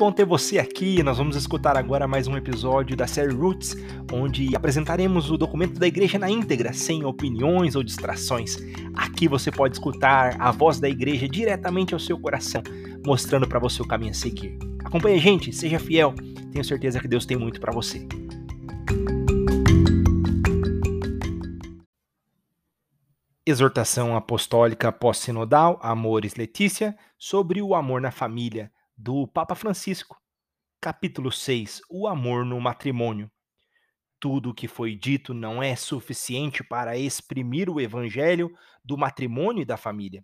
bom ter você aqui. Nós vamos escutar agora mais um episódio da série Roots, onde apresentaremos o documento da igreja na íntegra, sem opiniões ou distrações. Aqui você pode escutar a voz da igreja diretamente ao seu coração, mostrando para você o caminho a seguir. Acompanhe a gente, seja fiel. Tenho certeza que Deus tem muito para você. Exortação Apostólica Pós-Sinodal Amores Letícia sobre o amor na família do Papa Francisco. Capítulo 6 O amor no matrimônio. Tudo o que foi dito não é suficiente para exprimir o evangelho do matrimônio e da família.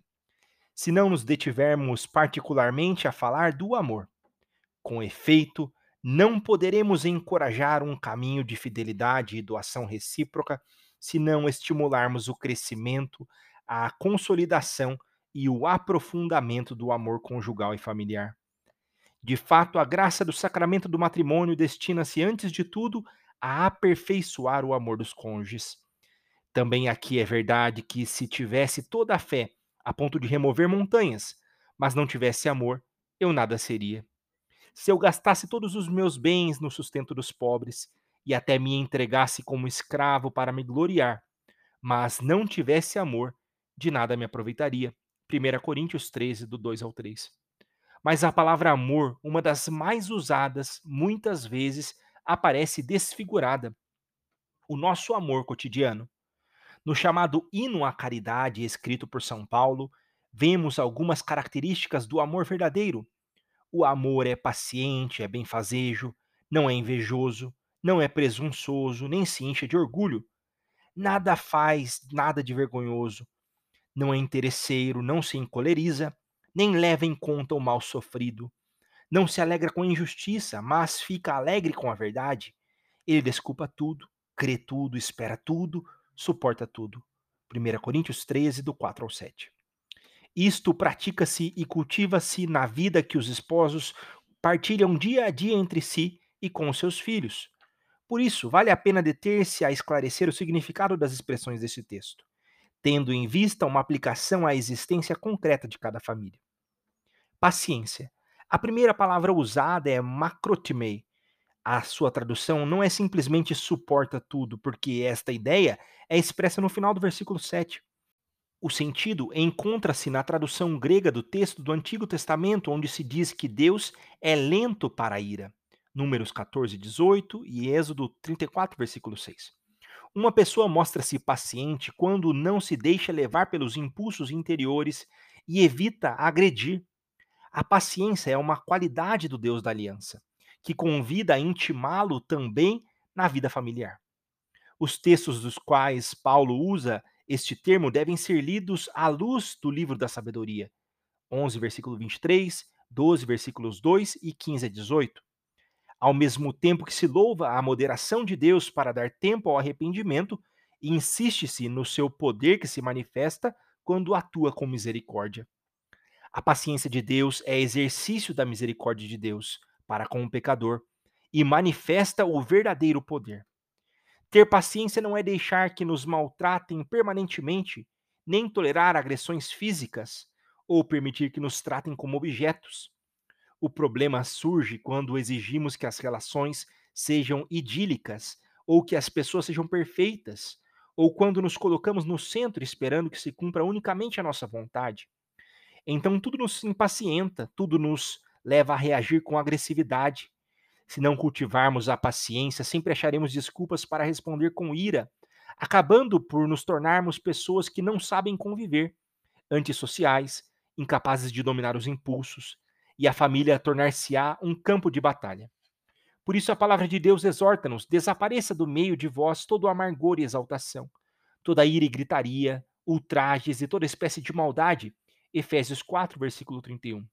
Se não nos detivermos particularmente a falar do amor. Com efeito, não poderemos encorajar um caminho de fidelidade e doação recíproca se não estimularmos o crescimento, a consolidação e o aprofundamento do amor conjugal e familiar. De fato, a graça do sacramento do matrimônio destina-se, antes de tudo, a aperfeiçoar o amor dos cônjuges. Também aqui é verdade que, se tivesse toda a fé a ponto de remover montanhas, mas não tivesse amor, eu nada seria. Se eu gastasse todos os meus bens no sustento dos pobres e até me entregasse como escravo para me gloriar, mas não tivesse amor, de nada me aproveitaria. 1 Coríntios 13, do 2 ao 3. Mas a palavra amor, uma das mais usadas, muitas vezes aparece desfigurada. O nosso amor cotidiano. No chamado Hino à Caridade, escrito por São Paulo, vemos algumas características do amor verdadeiro. O amor é paciente, é benfazejo, não é invejoso, não é presunçoso, nem se incha de orgulho. Nada faz, nada de vergonhoso. Não é interesseiro, não se encoleriza, nem leva em conta o mal sofrido. Não se alegra com a injustiça, mas fica alegre com a verdade. Ele desculpa tudo, crê tudo, espera tudo, suporta tudo. 1 Coríntios 13, do 4 ao 7. Isto pratica-se e cultiva-se na vida que os esposos partilham dia a dia entre si e com seus filhos. Por isso, vale a pena deter-se a esclarecer o significado das expressões deste texto, tendo em vista uma aplicação à existência concreta de cada família. Paciência. A primeira palavra usada é macrotimei. A sua tradução não é simplesmente suporta tudo, porque esta ideia é expressa no final do versículo 7. O sentido encontra-se na tradução grega do texto do Antigo Testamento, onde se diz que Deus é lento para a ira. Números 14, 18 e Êxodo 34, versículo 6. Uma pessoa mostra-se paciente quando não se deixa levar pelos impulsos interiores e evita agredir a paciência é uma qualidade do Deus da aliança, que convida a intimá-lo também na vida familiar. Os textos dos quais Paulo usa este termo devem ser lidos à luz do livro da sabedoria. 11, versículo 23, 12, versículos 2 e 15 a 18. Ao mesmo tempo que se louva a moderação de Deus para dar tempo ao arrependimento, insiste-se no seu poder que se manifesta quando atua com misericórdia. A paciência de Deus é exercício da misericórdia de Deus para com o pecador e manifesta o verdadeiro poder. Ter paciência não é deixar que nos maltratem permanentemente, nem tolerar agressões físicas ou permitir que nos tratem como objetos. O problema surge quando exigimos que as relações sejam idílicas ou que as pessoas sejam perfeitas, ou quando nos colocamos no centro esperando que se cumpra unicamente a nossa vontade. Então tudo nos impacienta, tudo nos leva a reagir com agressividade. Se não cultivarmos a paciência, sempre acharemos desculpas para responder com ira, acabando por nos tornarmos pessoas que não sabem conviver, antissociais, incapazes de dominar os impulsos, e a família tornar-se-á um campo de batalha. Por isso a palavra de Deus exorta-nos: desapareça do meio de vós todo o amargor e exaltação, toda ira e gritaria, ultrajes e toda espécie de maldade Efésios 4, versículo 31.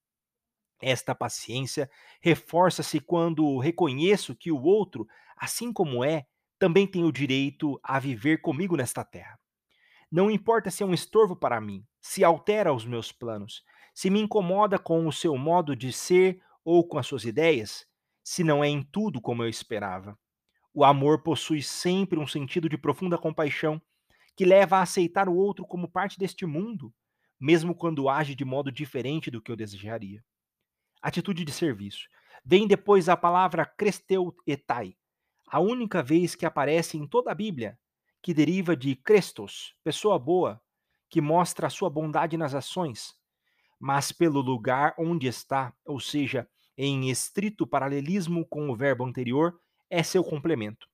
Esta paciência reforça-se quando reconheço que o outro, assim como é, também tem o direito a viver comigo nesta terra. Não importa se é um estorvo para mim, se altera os meus planos, se me incomoda com o seu modo de ser ou com as suas ideias, se não é em tudo como eu esperava. O amor possui sempre um sentido de profunda compaixão que leva a aceitar o outro como parte deste mundo, mesmo quando age de modo diferente do que eu desejaria. Atitude de serviço. Vem depois a palavra cresteuetai, a única vez que aparece em toda a Bíblia, que deriva de Crestos, pessoa boa, que mostra a sua bondade nas ações, mas pelo lugar onde está, ou seja, em estrito paralelismo com o verbo anterior, é seu complemento.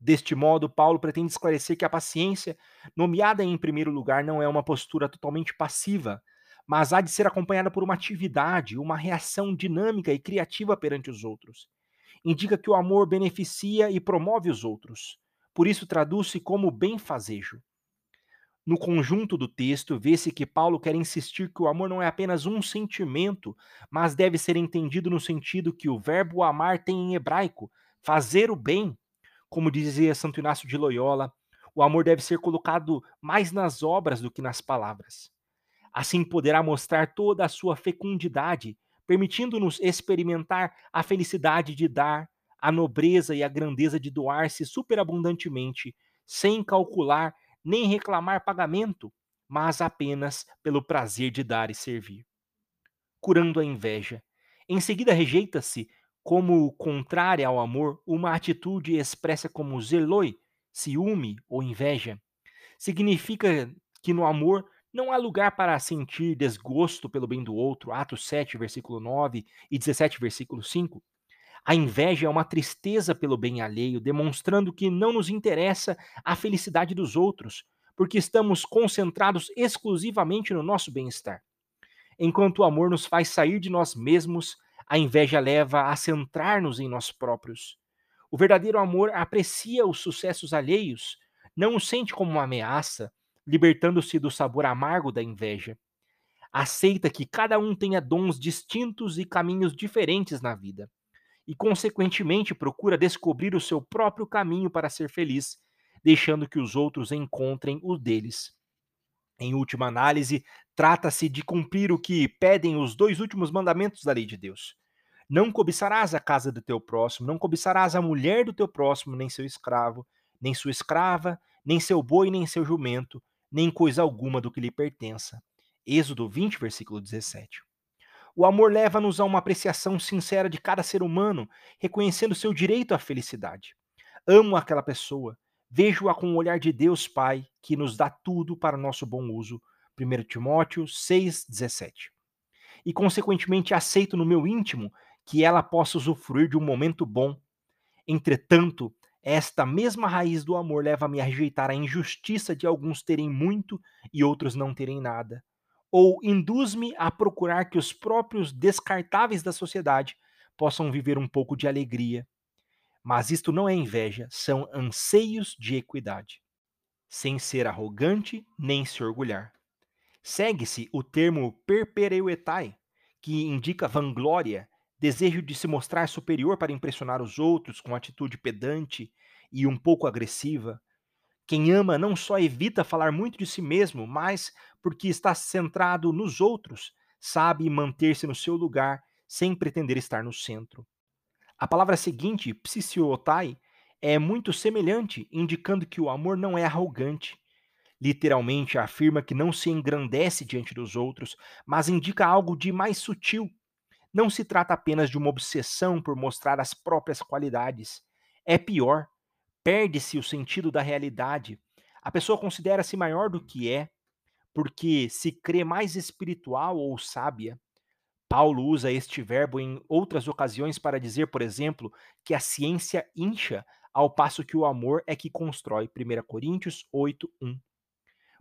Deste modo, Paulo pretende esclarecer que a paciência, nomeada em primeiro lugar, não é uma postura totalmente passiva, mas há de ser acompanhada por uma atividade, uma reação dinâmica e criativa perante os outros. Indica que o amor beneficia e promove os outros. Por isso, traduz-se como benfazejo. No conjunto do texto, vê-se que Paulo quer insistir que o amor não é apenas um sentimento, mas deve ser entendido no sentido que o verbo amar tem em hebraico, fazer o bem. Como dizia Santo Inácio de Loyola, o amor deve ser colocado mais nas obras do que nas palavras. Assim poderá mostrar toda a sua fecundidade, permitindo-nos experimentar a felicidade de dar, a nobreza e a grandeza de doar-se superabundantemente, sem calcular nem reclamar pagamento, mas apenas pelo prazer de dar e servir. Curando a inveja. Em seguida, rejeita-se, como contrária ao amor, uma atitude expressa como zeloi, ciúme ou inveja. Significa que no amor não há lugar para sentir desgosto pelo bem do outro, Atos 7, versículo 9 e 17, versículo 5. A inveja é uma tristeza pelo bem alheio, demonstrando que não nos interessa a felicidade dos outros, porque estamos concentrados exclusivamente no nosso bem-estar. Enquanto o amor nos faz sair de nós mesmos, a inveja leva a centrar-nos em nós próprios. O verdadeiro amor aprecia os sucessos alheios, não o sente como uma ameaça, libertando-se do sabor amargo da inveja. Aceita que cada um tenha dons distintos e caminhos diferentes na vida e, consequentemente, procura descobrir o seu próprio caminho para ser feliz, deixando que os outros encontrem o deles. Em última análise, trata-se de cumprir o que pedem os dois últimos mandamentos da lei de Deus. Não cobiçarás a casa do teu próximo, não cobiçarás a mulher do teu próximo, nem seu escravo, nem sua escrava, nem seu boi, nem seu jumento, nem coisa alguma do que lhe pertença. Êxodo 20, versículo 17. O amor leva-nos a uma apreciação sincera de cada ser humano, reconhecendo seu direito à felicidade. Amo aquela pessoa, vejo-a com o olhar de Deus Pai, que nos dá tudo para o nosso bom uso. 1 Timóteo 6,17. E, consequentemente, aceito no meu íntimo que ela possa usufruir de um momento bom. Entretanto, esta mesma raiz do amor leva-me a rejeitar a injustiça de alguns terem muito e outros não terem nada ou induz-me a procurar que os próprios descartáveis da sociedade possam viver um pouco de alegria. Mas isto não é inveja, são anseios de equidade, sem ser arrogante nem se orgulhar. Segue-se o termo perpereuetai, que indica vanglória, desejo de se mostrar superior para impressionar os outros com atitude pedante e um pouco agressiva, quem ama não só evita falar muito de si mesmo, mas porque está centrado nos outros, sabe manter-se no seu lugar sem pretender estar no centro. A palavra seguinte, psisiotai, é muito semelhante, indicando que o amor não é arrogante. Literalmente afirma que não se engrandece diante dos outros, mas indica algo de mais sutil. Não se trata apenas de uma obsessão por mostrar as próprias qualidades. É pior, perde-se o sentido da realidade. A pessoa considera-se maior do que é, porque se crê mais espiritual ou sábia. Paulo usa este verbo em outras ocasiões para dizer, por exemplo, que a ciência incha, ao passo que o amor é que constrói. 1 Coríntios 8, 1.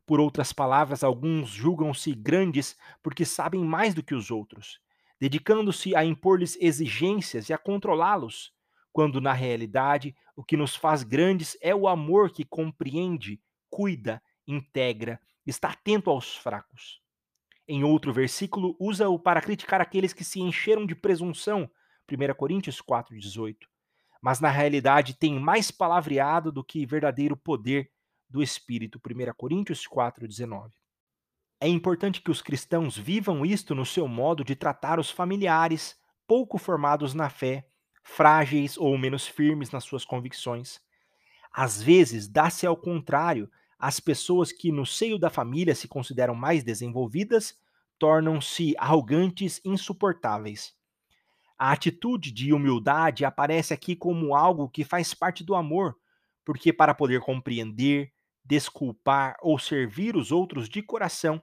Por outras palavras, alguns julgam-se grandes porque sabem mais do que os outros, dedicando-se a impor-lhes exigências e a controlá-los quando na realidade o que nos faz grandes é o amor que compreende, cuida, integra, está atento aos fracos. Em outro versículo, usa-o para criticar aqueles que se encheram de presunção, 1 Coríntios 4,18. Mas na realidade tem mais palavreado do que verdadeiro poder do Espírito, 1 Coríntios 4,19. É importante que os cristãos vivam isto no seu modo de tratar os familiares, pouco formados na fé, frágeis ou menos firmes nas suas convicções. Às vezes, dá-se ao contrário, as pessoas que no seio da família se consideram mais desenvolvidas tornam-se arrogantes, insuportáveis. A atitude de humildade aparece aqui como algo que faz parte do amor, porque para poder compreender, desculpar ou servir os outros de coração,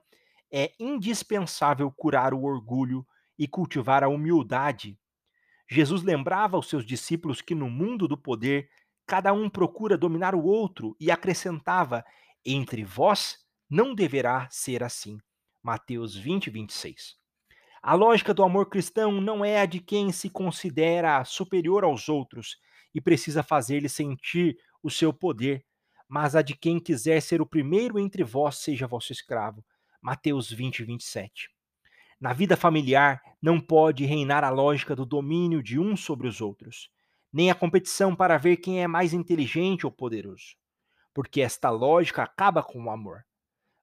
é indispensável curar o orgulho e cultivar a humildade. Jesus lembrava aos seus discípulos que no mundo do poder, cada um procura dominar o outro e acrescentava: entre vós não deverá ser assim. Mateus 20, 26. A lógica do amor cristão não é a de quem se considera superior aos outros e precisa fazer-lhe sentir o seu poder, mas a de quem quiser ser o primeiro entre vós seja vosso escravo. Mateus 20, 27. Na vida familiar, não pode reinar a lógica do domínio de uns sobre os outros, nem a competição para ver quem é mais inteligente ou poderoso, porque esta lógica acaba com o amor.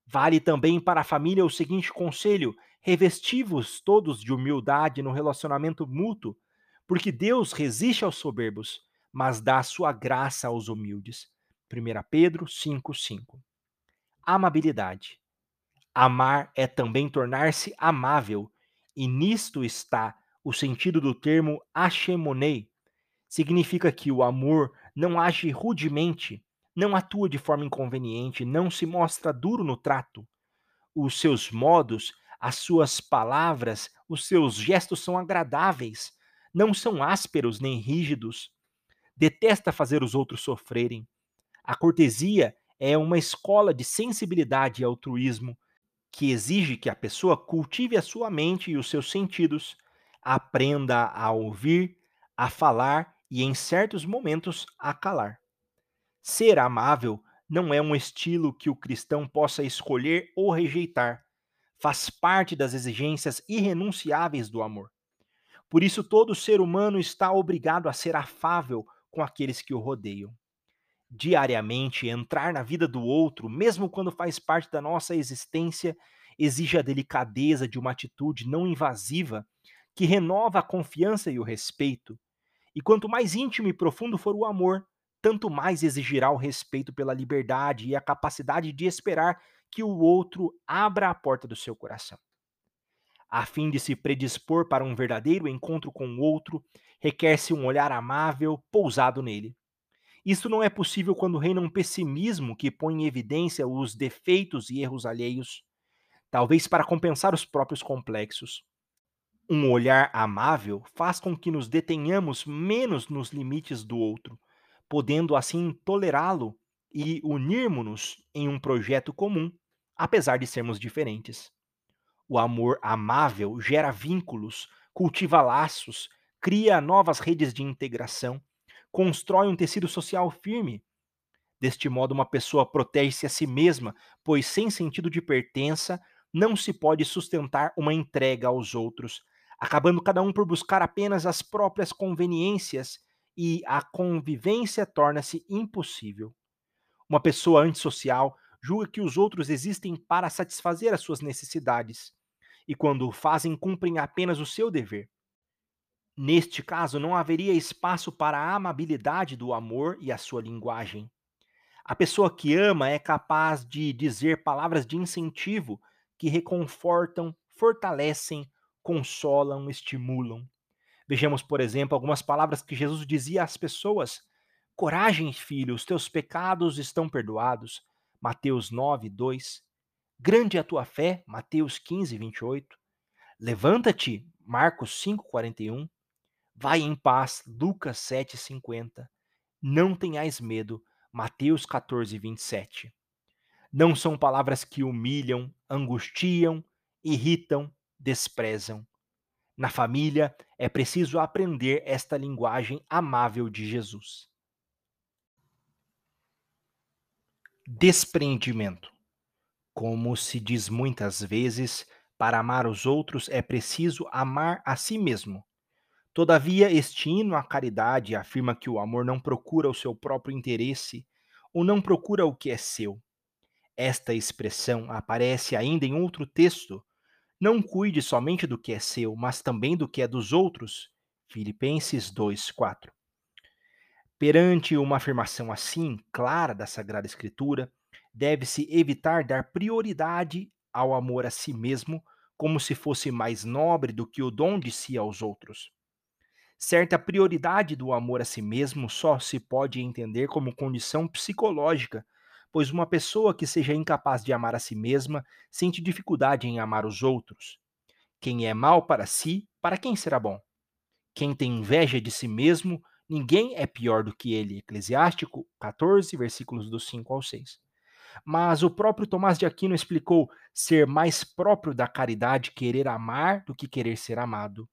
Vale também para a família o seguinte conselho: revestivos todos de humildade no relacionamento mútuo, porque Deus resiste aos soberbos, mas dá sua graça aos humildes. 1 Pedro 5,5 Amabilidade. Amar é também tornar-se amável, e nisto está o sentido do termo achemonei. Significa que o amor não age rudemente, não atua de forma inconveniente, não se mostra duro no trato. Os seus modos as suas palavras, os seus gestos são agradáveis, não são ásperos nem rígidos. Detesta fazer os outros sofrerem. A cortesia é uma escola de sensibilidade e altruísmo que exige que a pessoa cultive a sua mente e os seus sentidos, aprenda a ouvir, a falar e, em certos momentos, a calar. Ser amável não é um estilo que o cristão possa escolher ou rejeitar faz parte das exigências irrenunciáveis do amor. Por isso, todo ser humano está obrigado a ser afável com aqueles que o rodeiam. Diariamente, entrar na vida do outro, mesmo quando faz parte da nossa existência, exige a delicadeza de uma atitude não invasiva que renova a confiança e o respeito. E quanto mais íntimo e profundo for o amor, tanto mais exigirá o respeito pela liberdade e a capacidade de esperar que o outro abra a porta do seu coração. A fim de se predispor para um verdadeiro encontro com o outro, requer-se um olhar amável, pousado nele. Isso não é possível quando reina um pessimismo que põe em evidência os defeitos e erros alheios, talvez para compensar os próprios complexos. Um olhar amável faz com que nos detenhamos menos nos limites do outro, podendo assim tolerá-lo e unirmos-nos em um projeto comum apesar de sermos diferentes. O amor amável gera vínculos, cultiva laços, cria novas redes de integração, constrói um tecido social firme. Deste modo, uma pessoa protege-se a si mesma, pois sem sentido de pertença, não se pode sustentar uma entrega aos outros, acabando cada um por buscar apenas as próprias conveniências e a convivência torna-se impossível. Uma pessoa antissocial julga que os outros existem para satisfazer as suas necessidades, e quando o fazem, cumprem apenas o seu dever. Neste caso, não haveria espaço para a amabilidade do amor e a sua linguagem. A pessoa que ama é capaz de dizer palavras de incentivo que reconfortam, fortalecem, consolam, estimulam. Vejamos, por exemplo, algumas palavras que Jesus dizia às pessoas: Coragem, filho, os teus pecados estão perdoados. Mateus 9, 2. Grande é a tua fé, Mateus 15, 28. Levanta-te, Marcos 5, 41. Vai em paz, Lucas 7, 50. Não tenhais medo, Mateus 14, 27. Não são palavras que humilham, angustiam, irritam, desprezam. Na família, é preciso aprender esta linguagem amável de Jesus. Despreendimento. Como se diz muitas vezes, para amar os outros é preciso amar a si mesmo. Todavia, este hino à caridade afirma que o amor não procura o seu próprio interesse ou não procura o que é seu. Esta expressão aparece ainda em outro texto. Não cuide somente do que é seu, mas também do que é dos outros. Filipenses 2:4. Perante uma afirmação assim, clara da Sagrada Escritura, deve-se evitar dar prioridade ao amor a si mesmo, como se fosse mais nobre do que o dom de si aos outros. Certa prioridade do amor a si mesmo só se pode entender como condição psicológica, pois uma pessoa que seja incapaz de amar a si mesma sente dificuldade em amar os outros. Quem é mal para si, para quem será bom? Quem tem inveja de si mesmo, ninguém é pior do que ele. Eclesiástico 14, versículos do 5 ao 6. Mas o próprio Tomás de Aquino explicou ser mais próprio da caridade querer amar do que querer ser amado.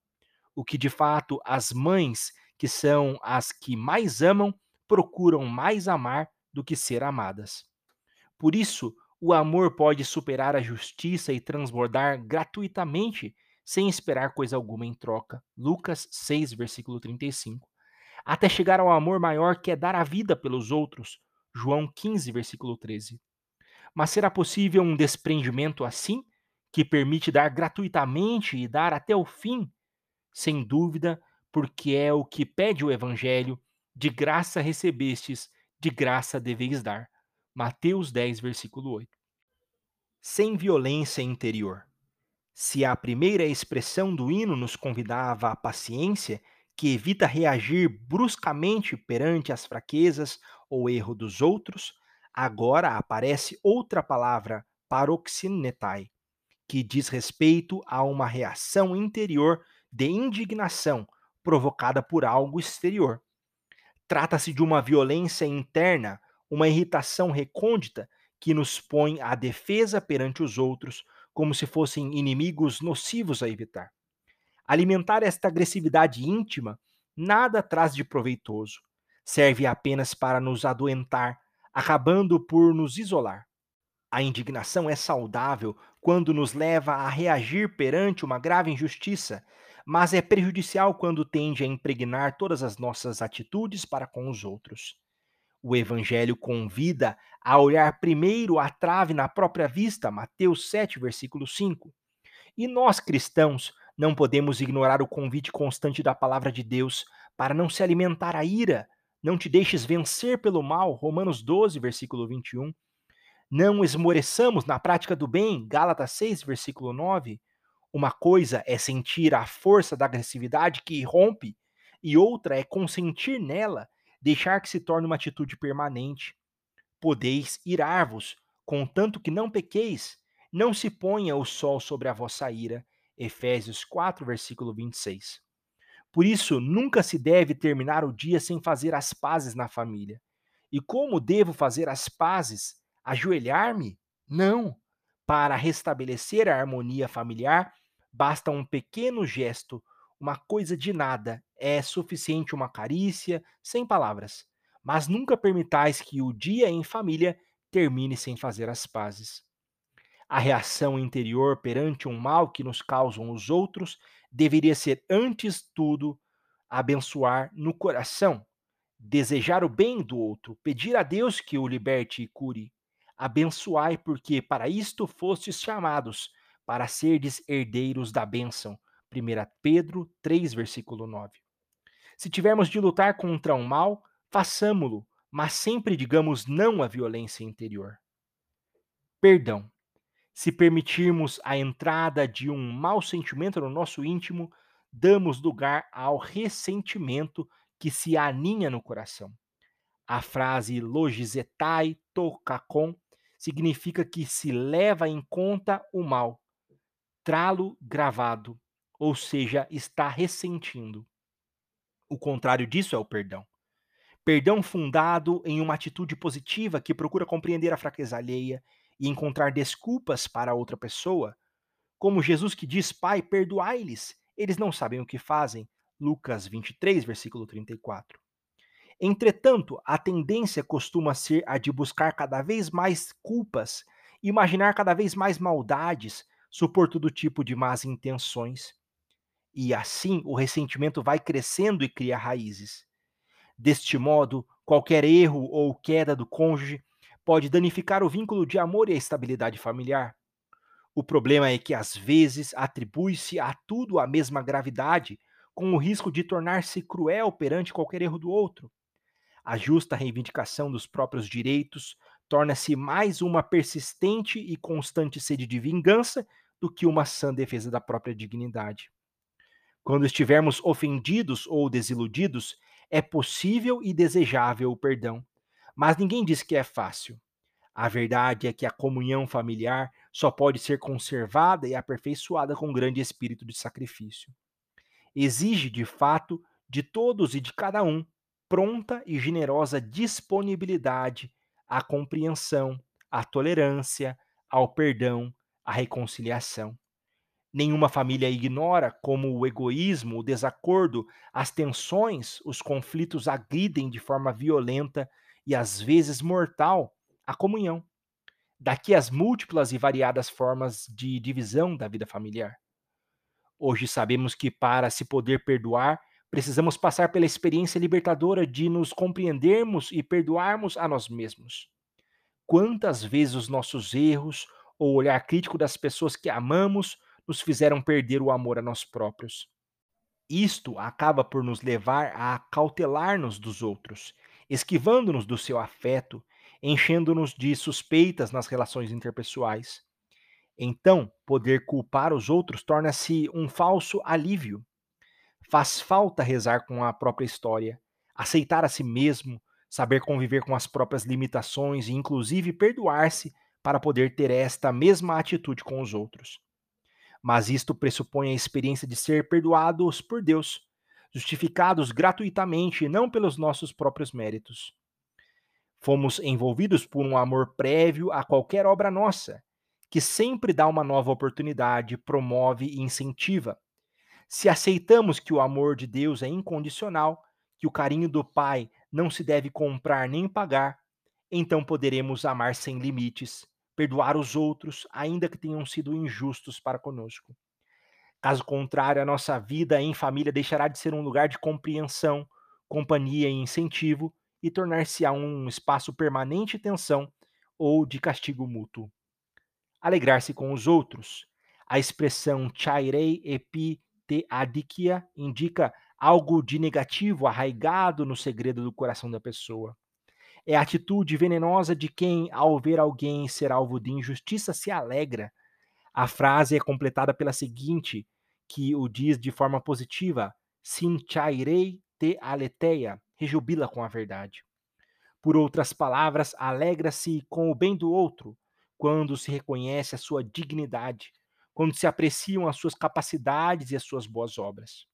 O que de fato as mães, que são as que mais amam, procuram mais amar do que ser amadas. Por isso, o amor pode superar a justiça e transbordar gratuitamente, sem esperar coisa alguma em troca. Lucas 6, versículo 35. Até chegar ao amor maior que é dar a vida pelos outros. João 15, versículo 13. Mas será possível um desprendimento assim, que permite dar gratuitamente e dar até o fim? Sem dúvida, porque é o que pede o Evangelho: de graça recebestes, de graça deveis dar. Mateus 10, versículo 8. Sem violência interior. Se a primeira expressão do hino nos convidava à paciência, que evita reagir bruscamente perante as fraquezas ou erro dos outros, agora aparece outra palavra, paroxinetai, que diz respeito a uma reação interior de indignação provocada por algo exterior. Trata-se de uma violência interna, uma irritação recôndita que nos põe à defesa perante os outros, como se fossem inimigos nocivos a evitar. Alimentar esta agressividade íntima nada traz de proveitoso, serve apenas para nos adoentar, acabando por nos isolar. A indignação é saudável quando nos leva a reagir perante uma grave injustiça, mas é prejudicial quando tende a impregnar todas as nossas atitudes para com os outros. O Evangelho convida a olhar primeiro a trave na própria vista, Mateus 7, versículo 5. E nós, cristãos, não podemos ignorar o convite constante da palavra de Deus para não se alimentar a ira, não te deixes vencer pelo mal, Romanos 12, versículo 21. Não esmoreçamos na prática do bem, Gálatas 6, versículo 9. Uma coisa é sentir a força da agressividade que irrompe, e outra é consentir nela, deixar que se torne uma atitude permanente. Podeis irar-vos, contanto que não pequeis, não se ponha o sol sobre a vossa ira. Efésios 4, versículo 26. Por isso, nunca se deve terminar o dia sem fazer as pazes na família. E como devo fazer as pazes? Ajoelhar-me? Não. Para restabelecer a harmonia familiar, basta um pequeno gesto, uma coisa de nada, é suficiente uma carícia, sem palavras. Mas nunca permitais que o dia em família termine sem fazer as pazes. A reação interior perante um mal que nos causam os outros deveria ser, antes tudo, abençoar no coração, desejar o bem do outro, pedir a Deus que o liberte e cure. Abençoai, porque para isto fostes chamados, para serdes herdeiros da bênção. 1 Pedro 3, versículo 9. Se tivermos de lutar contra um mal, façamo-lo, mas sempre digamos não à violência interior. Perdão. Se permitirmos a entrada de um mau sentimento no nosso íntimo, damos lugar ao ressentimento que se aninha no coração. A frase logizetai tokakon significa que se leva em conta o mal, tralo gravado, ou seja, está ressentindo. O contrário disso é o perdão. Perdão fundado em uma atitude positiva que procura compreender a fraqueza alheia e encontrar desculpas para outra pessoa, como Jesus que diz: Pai, perdoai-lhes, eles não sabem o que fazem. Lucas 23, versículo 34. Entretanto, a tendência costuma ser a de buscar cada vez mais culpas, imaginar cada vez mais maldades, supor todo tipo de más intenções. E assim o ressentimento vai crescendo e cria raízes. Deste modo, qualquer erro ou queda do cônjuge pode danificar o vínculo de amor e a estabilidade familiar. O problema é que às vezes atribui-se a tudo a mesma gravidade, com o risco de tornar-se cruel perante qualquer erro do outro. A justa reivindicação dos próprios direitos torna-se mais uma persistente e constante sede de vingança do que uma sã defesa da própria dignidade. Quando estivermos ofendidos ou desiludidos, é possível e desejável o perdão. Mas ninguém diz que é fácil. A verdade é que a comunhão familiar só pode ser conservada e aperfeiçoada com grande espírito de sacrifício. Exige, de fato, de todos e de cada um, pronta e generosa disponibilidade à compreensão, à tolerância, ao perdão, à reconciliação. Nenhuma família ignora como o egoísmo, o desacordo, as tensões, os conflitos agridem de forma violenta e às vezes mortal a comunhão. Daqui as múltiplas e variadas formas de divisão da vida familiar. Hoje sabemos que para se poder perdoar, precisamos passar pela experiência libertadora de nos compreendermos e perdoarmos a nós mesmos. Quantas vezes os nossos erros ou olhar crítico das pessoas que amamos nos fizeram perder o amor a nós próprios. Isto acaba por nos levar a cautelar-nos dos outros, esquivando-nos do seu afeto, enchendo-nos de suspeitas nas relações interpessoais. Então, poder culpar os outros torna-se um falso alívio. Faz falta rezar com a própria história, aceitar a si mesmo, saber conviver com as próprias limitações e, inclusive, perdoar-se para poder ter esta mesma atitude com os outros mas isto pressupõe a experiência de ser perdoados por Deus, justificados gratuitamente e não pelos nossos próprios méritos. Fomos envolvidos por um amor prévio a qualquer obra nossa, que sempre dá uma nova oportunidade, promove e incentiva. Se aceitamos que o amor de Deus é incondicional, que o carinho do Pai não se deve comprar nem pagar, então poderemos amar sem limites, perdoar os outros, ainda que tenham sido injustos para conosco. Caso contrário, a nossa vida em família deixará de ser um lugar de compreensão, companhia e incentivo e tornar-se-á um espaço permanente de tensão ou de castigo mútuo. Alegrar-se com os outros. A expressão chairei epi te adikia indica algo de negativo arraigado no segredo do coração da pessoa. É a atitude venenosa de quem, ao ver alguém ser alvo de injustiça, se alegra. A frase é completada pela seguinte, que o diz de forma positiva: Sinchairei te aleteia, rejubila com a verdade. Por outras palavras, alegra-se com o bem do outro, quando se reconhece a sua dignidade, quando se apreciam as suas capacidades e as suas boas obras.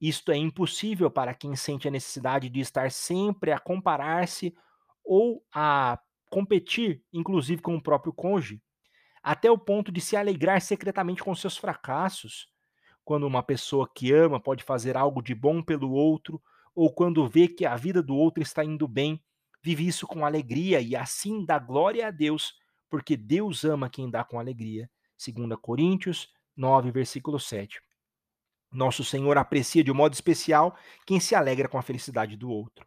Isto é impossível para quem sente a necessidade de estar sempre a comparar-se ou a competir, inclusive com o próprio cônjuge, até o ponto de se alegrar secretamente com seus fracassos. Quando uma pessoa que ama pode fazer algo de bom pelo outro, ou quando vê que a vida do outro está indo bem, vive isso com alegria e assim dá glória a Deus, porque Deus ama quem dá com alegria. 2 Coríntios 9, versículo 7. Nosso Senhor aprecia de um modo especial quem se alegra com a felicidade do outro.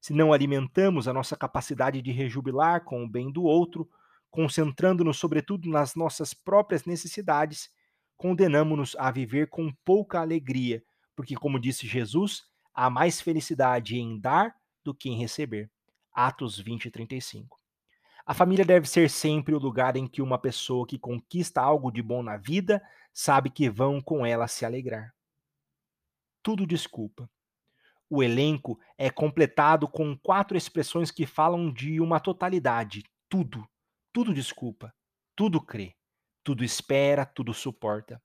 Se não alimentamos a nossa capacidade de rejubilar com o bem do outro, concentrando-nos sobretudo nas nossas próprias necessidades, condenamos-nos a viver com pouca alegria, porque, como disse Jesus, há mais felicidade em dar do que em receber. Atos 20 e 35. A família deve ser sempre o lugar em que uma pessoa que conquista algo de bom na vida sabe que vão com ela se alegrar. Tudo desculpa. O elenco é completado com quatro expressões que falam de uma totalidade: tudo, tudo desculpa, tudo crê, tudo espera, tudo suporta.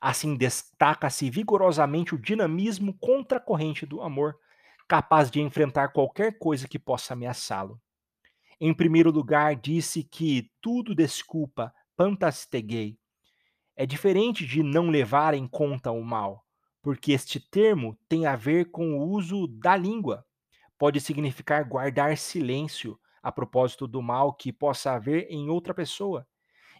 Assim destaca-se vigorosamente o dinamismo contracorrente do amor, capaz de enfrentar qualquer coisa que possa ameaçá-lo. Em primeiro lugar, disse que tudo desculpa, pantasteguei. É diferente de não levar em conta o mal porque este termo tem a ver com o uso da língua. Pode significar guardar silêncio a propósito do mal que possa haver em outra pessoa.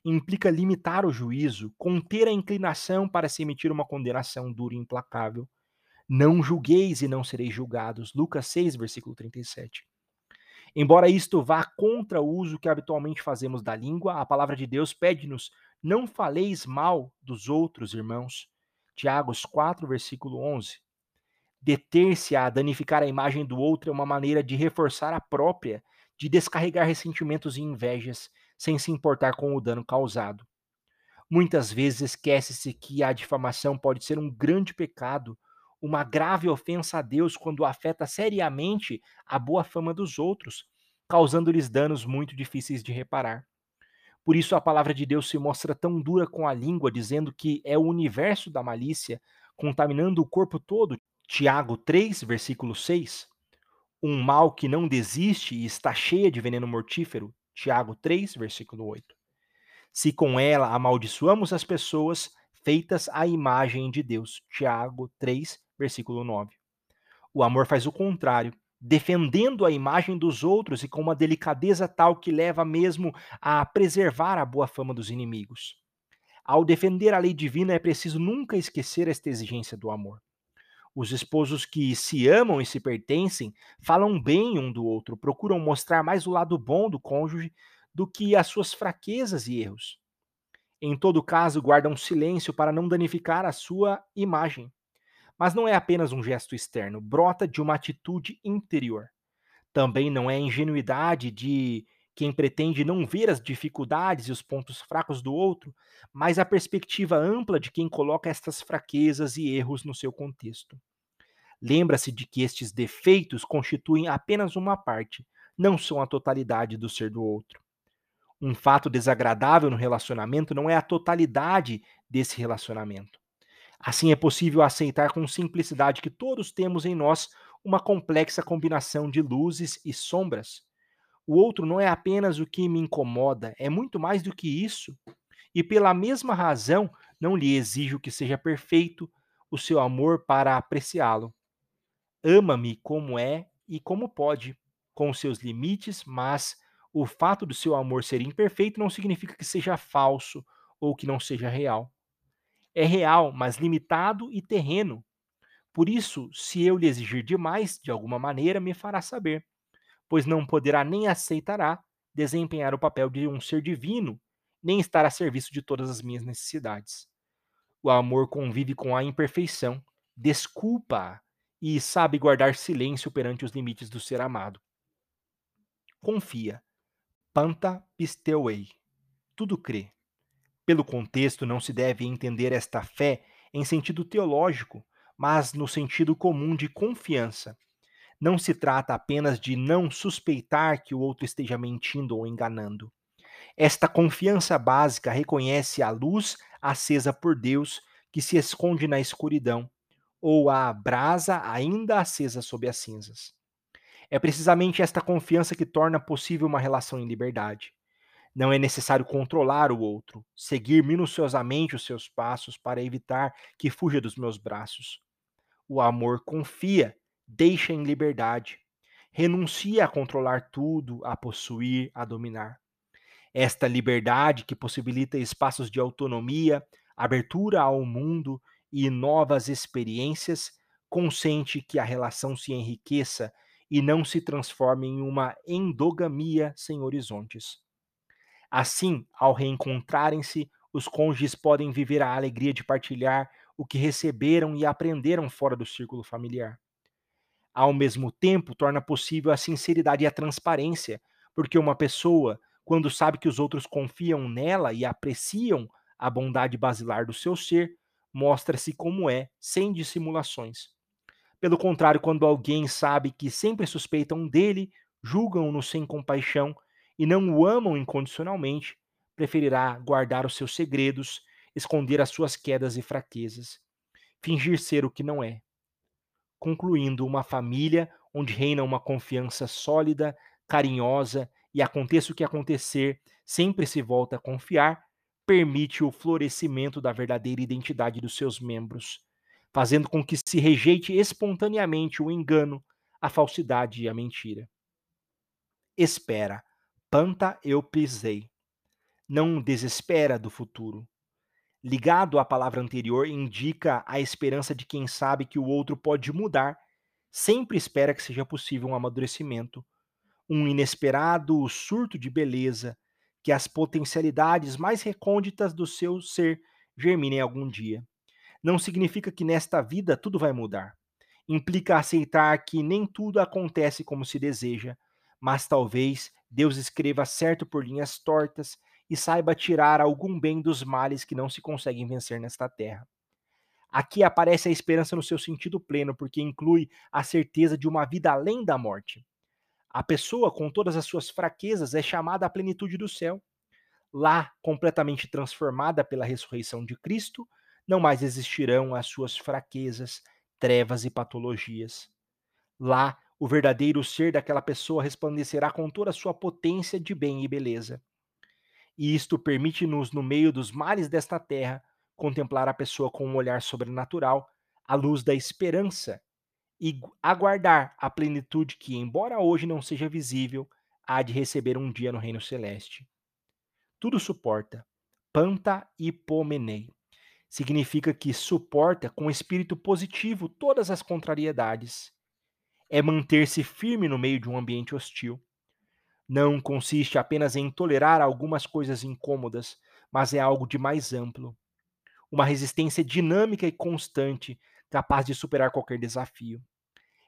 Implica limitar o juízo, conter a inclinação para se emitir uma condenação dura e implacável. Não julgueis e não sereis julgados. Lucas 6, versículo 37. Embora isto vá contra o uso que habitualmente fazemos da língua, a palavra de Deus pede-nos: não faleis mal dos outros irmãos. Tiago 4, versículo 11. Deter-se a danificar a imagem do outro é uma maneira de reforçar a própria, de descarregar ressentimentos e invejas, sem se importar com o dano causado. Muitas vezes esquece-se que a difamação pode ser um grande pecado, uma grave ofensa a Deus quando afeta seriamente a boa fama dos outros, causando-lhes danos muito difíceis de reparar. Por isso a palavra de Deus se mostra tão dura com a língua, dizendo que é o universo da malícia, contaminando o corpo todo. Tiago 3, versículo 6. Um mal que não desiste e está cheia de veneno mortífero. Tiago 3, versículo 8. Se com ela amaldiçoamos as pessoas feitas à imagem de Deus. Tiago 3, versículo 9. O amor faz o contrário, defendendo a imagem dos outros e com uma delicadeza tal que leva mesmo a preservar a boa fama dos inimigos. Ao defender a lei divina, é preciso nunca esquecer esta exigência do amor. Os esposos que se amam e se pertencem falam bem um do outro, procuram mostrar mais o lado bom do cônjuge do que as suas fraquezas e erros. Em todo caso, guardam silêncio para não danificar a sua imagem. Mas não é apenas um gesto externo, brota de uma atitude interior. Também não é ingenuidade de quem pretende não ver as dificuldades e os pontos fracos do outro, mas a perspectiva ampla de quem coloca estas fraquezas e erros no seu contexto. Lembra-se de que estes defeitos constituem apenas uma parte, não são a totalidade do ser do outro. Um fato desagradável no relacionamento não é a totalidade desse relacionamento. Assim é possível aceitar com simplicidade que todos temos em nós uma complexa combinação de luzes e sombras. O outro não é apenas o que me incomoda, é muito mais do que isso. E pela mesma razão, não lhe exijo que seja perfeito o seu amor para apreciá-lo. Ama-me como é e como pode, com seus limites, mas o fato do seu amor ser imperfeito não significa que seja falso ou que não seja real é real, mas limitado e terreno. Por isso, se eu lhe exigir demais, de alguma maneira me fará saber, pois não poderá nem aceitará desempenhar o papel de um ser divino, nem estar a serviço de todas as minhas necessidades. O amor convive com a imperfeição, desculpa e sabe guardar silêncio perante os limites do ser amado. Confia. Panta pisteuei. Tudo crê. Pelo contexto, não se deve entender esta fé em sentido teológico, mas no sentido comum de confiança. Não se trata apenas de não suspeitar que o outro esteja mentindo ou enganando. Esta confiança básica reconhece a luz acesa por Deus que se esconde na escuridão, ou a brasa ainda acesa sob as cinzas. É precisamente esta confiança que torna possível uma relação em liberdade. Não é necessário controlar o outro, seguir minuciosamente os seus passos para evitar que fuja dos meus braços. O amor confia, deixa em liberdade, renuncia a controlar tudo, a possuir, a dominar. Esta liberdade que possibilita espaços de autonomia, abertura ao mundo e novas experiências, consente que a relação se enriqueça e não se transforme em uma endogamia sem horizontes. Assim, ao reencontrarem-se, os cônjuges podem viver a alegria de partilhar o que receberam e aprenderam fora do círculo familiar. Ao mesmo tempo, torna possível a sinceridade e a transparência, porque uma pessoa, quando sabe que os outros confiam nela e apreciam a bondade basilar do seu ser, mostra-se como é, sem dissimulações. Pelo contrário, quando alguém sabe que sempre suspeitam dele, julgam-no sem compaixão e não o amam incondicionalmente, preferirá guardar os seus segredos, esconder as suas quedas e fraquezas, fingir ser o que não é. Concluindo, uma família onde reina uma confiança sólida, carinhosa e aconteça o que acontecer, sempre se volta a confiar, permite o florescimento da verdadeira identidade dos seus membros, fazendo com que se rejeite espontaneamente o engano, a falsidade e a mentira. Espera Panta eu pisei. Não desespera do futuro. Ligado à palavra anterior, indica a esperança de quem sabe que o outro pode mudar, sempre espera que seja possível um amadurecimento, um inesperado surto de beleza, que as potencialidades mais recônditas do seu ser germinem algum dia. Não significa que nesta vida tudo vai mudar. Implica aceitar que nem tudo acontece como se deseja, mas talvez Deus escreva certo por linhas tortas e saiba tirar algum bem dos males que não se conseguem vencer nesta terra. Aqui aparece a esperança no seu sentido pleno, porque inclui a certeza de uma vida além da morte. A pessoa, com todas as suas fraquezas, é chamada à plenitude do céu. Lá, completamente transformada pela ressurreição de Cristo, não mais existirão as suas fraquezas, trevas e patologias. Lá, o verdadeiro ser daquela pessoa resplandecerá com toda a sua potência de bem e beleza. E isto permite-nos, no meio dos males desta terra, contemplar a pessoa com um olhar sobrenatural, à luz da esperança, e aguardar a plenitude que, embora hoje não seja visível, há de receber um dia no reino celeste. Tudo suporta. Panta hipomenei. Significa que suporta com espírito positivo todas as contrariedades. É manter-se firme no meio de um ambiente hostil. Não consiste apenas em tolerar algumas coisas incômodas, mas é algo de mais amplo. Uma resistência dinâmica e constante, capaz de superar qualquer desafio.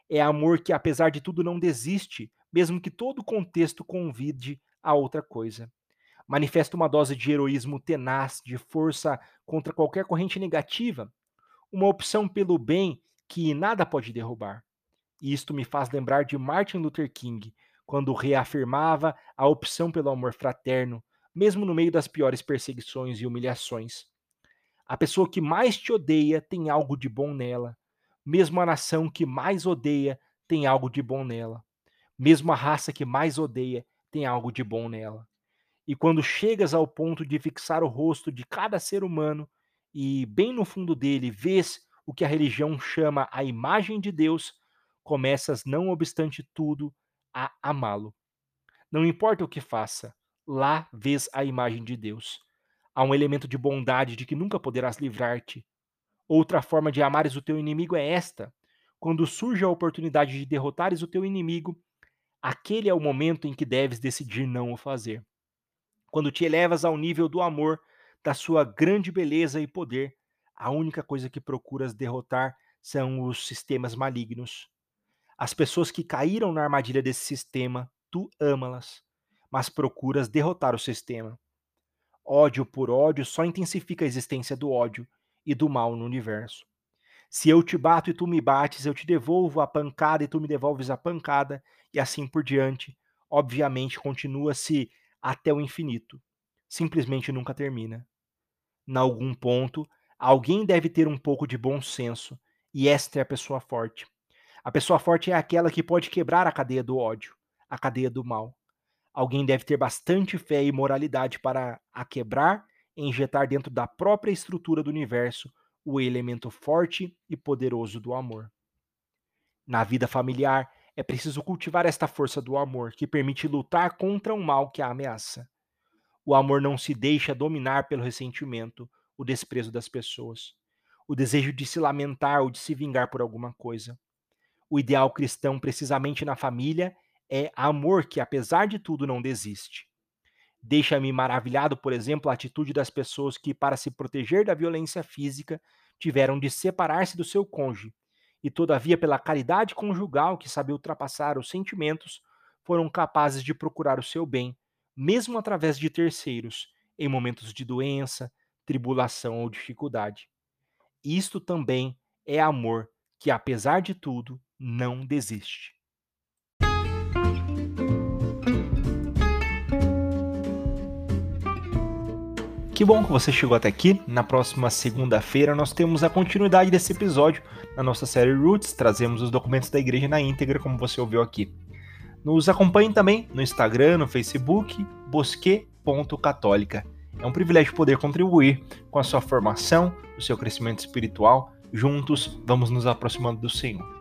É amor que, apesar de tudo, não desiste, mesmo que todo o contexto convide a outra coisa manifesta uma dose de heroísmo tenaz, de força contra qualquer corrente negativa, uma opção pelo bem que nada pode derrubar. E isto me faz lembrar de Martin Luther King, quando reafirmava a opção pelo amor fraterno, mesmo no meio das piores perseguições e humilhações. A pessoa que mais te odeia tem algo de bom nela. Mesmo a nação que mais odeia tem algo de bom nela. Mesmo a raça que mais odeia tem algo de bom nela. E quando chegas ao ponto de fixar o rosto de cada ser humano e bem no fundo dele vês o que a religião chama a imagem de Deus, começas, não obstante tudo, a amá-lo. Não importa o que faça, lá vês a imagem de Deus. Há um elemento de bondade de que nunca poderás livrar-te. Outra forma de amares o teu inimigo é esta: quando surge a oportunidade de derrotares o teu inimigo, aquele é o momento em que deves decidir não o fazer. Quando te elevas ao nível do amor, da sua grande beleza e poder, a única coisa que procuras derrotar são os sistemas malignos. As pessoas que caíram na armadilha desse sistema, tu ama-las, mas procuras derrotar o sistema. Ódio por ódio só intensifica a existência do ódio e do mal no universo. Se eu te bato e tu me bates, eu te devolvo a pancada e tu me devolves a pancada, e assim por diante. Obviamente, continua-se até o infinito. Simplesmente nunca termina. Em algum ponto, alguém deve ter um pouco de bom senso, e esta é a pessoa forte. A pessoa forte é aquela que pode quebrar a cadeia do ódio, a cadeia do mal. Alguém deve ter bastante fé e moralidade para a quebrar e injetar dentro da própria estrutura do universo o elemento forte e poderoso do amor. Na vida familiar, é preciso cultivar esta força do amor, que permite lutar contra o mal que a ameaça. O amor não se deixa dominar pelo ressentimento, o desprezo das pessoas, o desejo de se lamentar ou de se vingar por alguma coisa. O ideal cristão, precisamente na família, é amor que, apesar de tudo, não desiste. Deixa-me maravilhado, por exemplo, a atitude das pessoas que, para se proteger da violência física, tiveram de separar-se do seu cônjuge e, todavia, pela caridade conjugal que sabia ultrapassar os sentimentos, foram capazes de procurar o seu bem, mesmo através de terceiros, em momentos de doença, tribulação ou dificuldade. Isto também é amor que, apesar de tudo, não desiste. Que bom que você chegou até aqui. Na próxima segunda-feira nós temos a continuidade desse episódio na nossa série Roots. Trazemos os documentos da igreja na íntegra, como você ouviu aqui. Nos acompanhe também no Instagram, no Facebook, bosque.católica. É um privilégio poder contribuir com a sua formação, o seu crescimento espiritual. Juntos, vamos nos aproximando do Senhor.